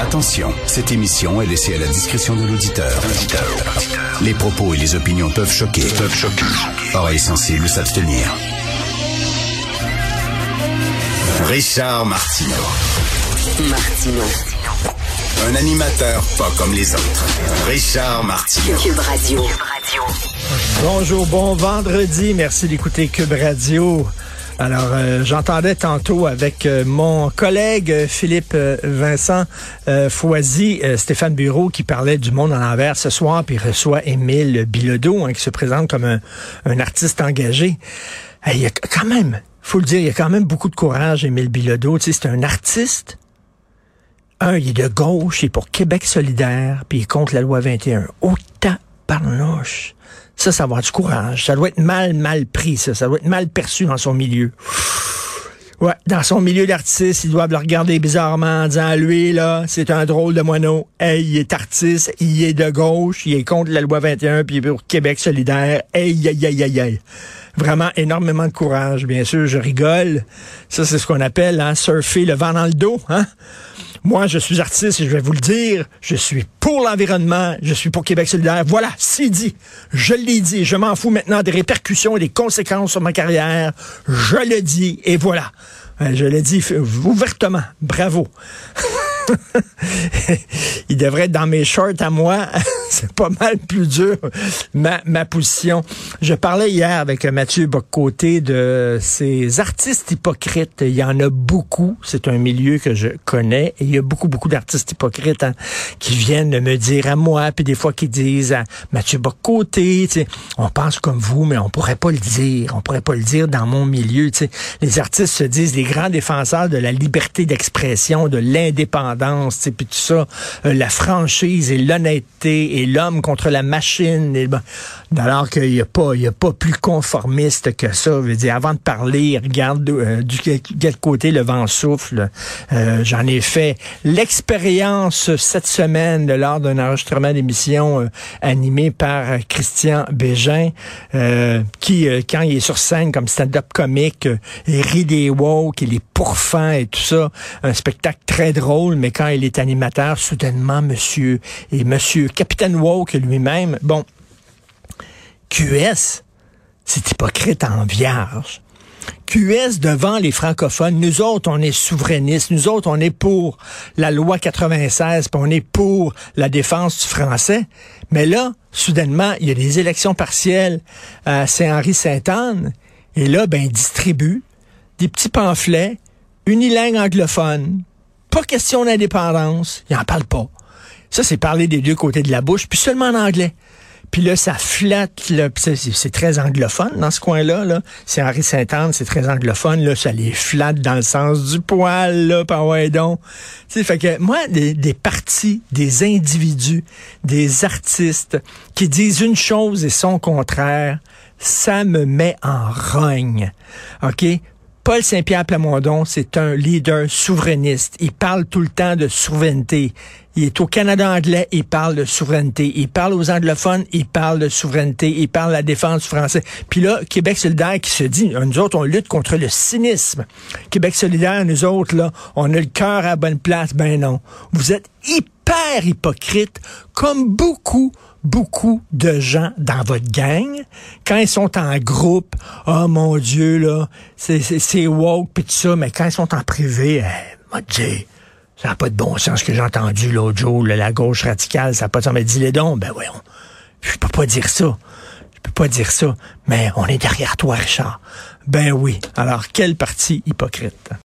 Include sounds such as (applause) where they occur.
Attention, cette émission est laissée à la discrétion de l'auditeur. Les propos et les opinions peuvent choquer. Peuvent choquer. Oreilles sensibles s'abstenir. Richard Martineau. Martino. Un animateur pas comme les autres. Richard Martineau. Cube Radio. Bonjour, bon vendredi. Merci d'écouter Cube Radio. Alors, euh, j'entendais tantôt avec euh, mon collègue euh, Philippe Vincent Foisy, Stéphane Bureau, qui parlait du monde en envers ce soir, puis reçoit Émile Bilodeau, hein, qui se présente comme un, artiste engagé. Il y a quand même, faut le dire, il y a quand même beaucoup de courage, Émile Bilodeau. Tu sais, c'est un artiste. Un, il est de gauche, il est pour Québec solidaire, puis il est contre la loi 21. Autant parnoche. Ça, ça va avoir du courage. Ça doit être mal, mal pris, ça. Ça doit être mal perçu dans son milieu. Ouais, dans son milieu d'artiste, ils doivent le regarder bizarrement en disant, lui, là, c'est un drôle de moineau. Hey, il est artiste, il est de gauche, il est contre la loi 21, puis pour Québec solidaire. Hey, aïe, aïe, aïe, aïe. Vraiment énormément de courage. Bien sûr, je rigole. Ça, c'est ce qu'on appelle, hein, surfer le vent dans le dos, hein. Moi, je suis artiste et je vais vous le dire, je suis pour l'environnement, je suis pour Québec solidaire. Voilà, c'est dit. Je l'ai dit. Je m'en fous maintenant des répercussions et des conséquences sur ma carrière. Je le dis et voilà. Euh, Je le dis ouvertement. Bravo. (laughs) Il devrait être dans mes shorts à moi. (laughs) (laughs) Pas mal plus dur, ma, ma position. Je parlais hier avec Mathieu Boccoté de ces artistes hypocrites. Il y en a beaucoup. C'est un milieu que je connais. Et il y a beaucoup, beaucoup d'artistes hypocrites hein, qui viennent me dire à moi, puis des fois qui disent à Mathieu Boccoté, on pense comme vous, mais on pourrait pas le dire. On pourrait pas le dire dans mon milieu. Les artistes se disent les grands défenseurs de la liberté d'expression, de l'indépendance, puis tout ça, euh, la franchise et l'honnêteté et l'homme contre la machine. Bon, alors qu'il n'y a pas, il y a pas plus conformiste que ça. Je veux dire, avant de parler, regarde euh, du quel, côté le vent souffle. Euh, J'en ai fait l'expérience cette semaine lors d'un enregistrement d'émission euh, animé par Christian Bégin, euh, qui, euh, quand il est sur scène comme stand-up comique, il rit des woke, il est pourfend et tout ça. Un spectacle très drôle, mais quand il est animateur, soudainement, monsieur, et monsieur Capitaine Woke lui-même, bon, QS, c'est hypocrite en vierge. QS devant les francophones, nous autres, on est souverainistes, nous autres, on est pour la loi 96, puis on est pour la défense du français. Mais là, soudainement, il y a des élections partielles à Saint-Henri-Sainte-Anne, et là, ben, ils distribuent des petits pamphlets unilingues anglophones. Pas question d'indépendance, ils en parlent pas. Ça, c'est parler des deux côtés de la bouche, puis seulement en anglais. Puis là, ça flatte, là, c'est- très anglophone dans ce coin-là. Là. C'est Henri Saint-Anne, c'est très anglophone. Là, ça les flatte dans le sens du poil, là, par ouais donc. Tu sais, fait que moi, des, des partis, des individus, des artistes qui disent une chose et son contraire, ça me met en rogne. OK? Paul Saint-Pierre Plamondon, c'est un leader souverainiste. Il parle tout le temps de souveraineté. Il est au Canada anglais, il parle de souveraineté. Il parle aux anglophones, il parle de souveraineté. Il parle de la défense du français. Puis là, Québec solidaire qui se dit, nous autres, on lutte contre le cynisme. Québec solidaire, nous autres, là, on a le cœur à la bonne place. Ben non. Vous êtes hyper hypocrite, comme beaucoup beaucoup de gens dans votre gang, quand ils sont en groupe, oh mon Dieu, là, c'est- woke pis tout ça, mais quand ils sont en privé, eh, dire, ça n'a pas de bon sens que j'ai entendu l'autre jour, là, la gauche radicale, ça n'a pas de sens. Mais dis-le donc, ben voyons, je peux pas dire ça. Je peux pas dire ça, mais on est derrière toi, Richard. Ben oui. Alors, quel parti hypocrite.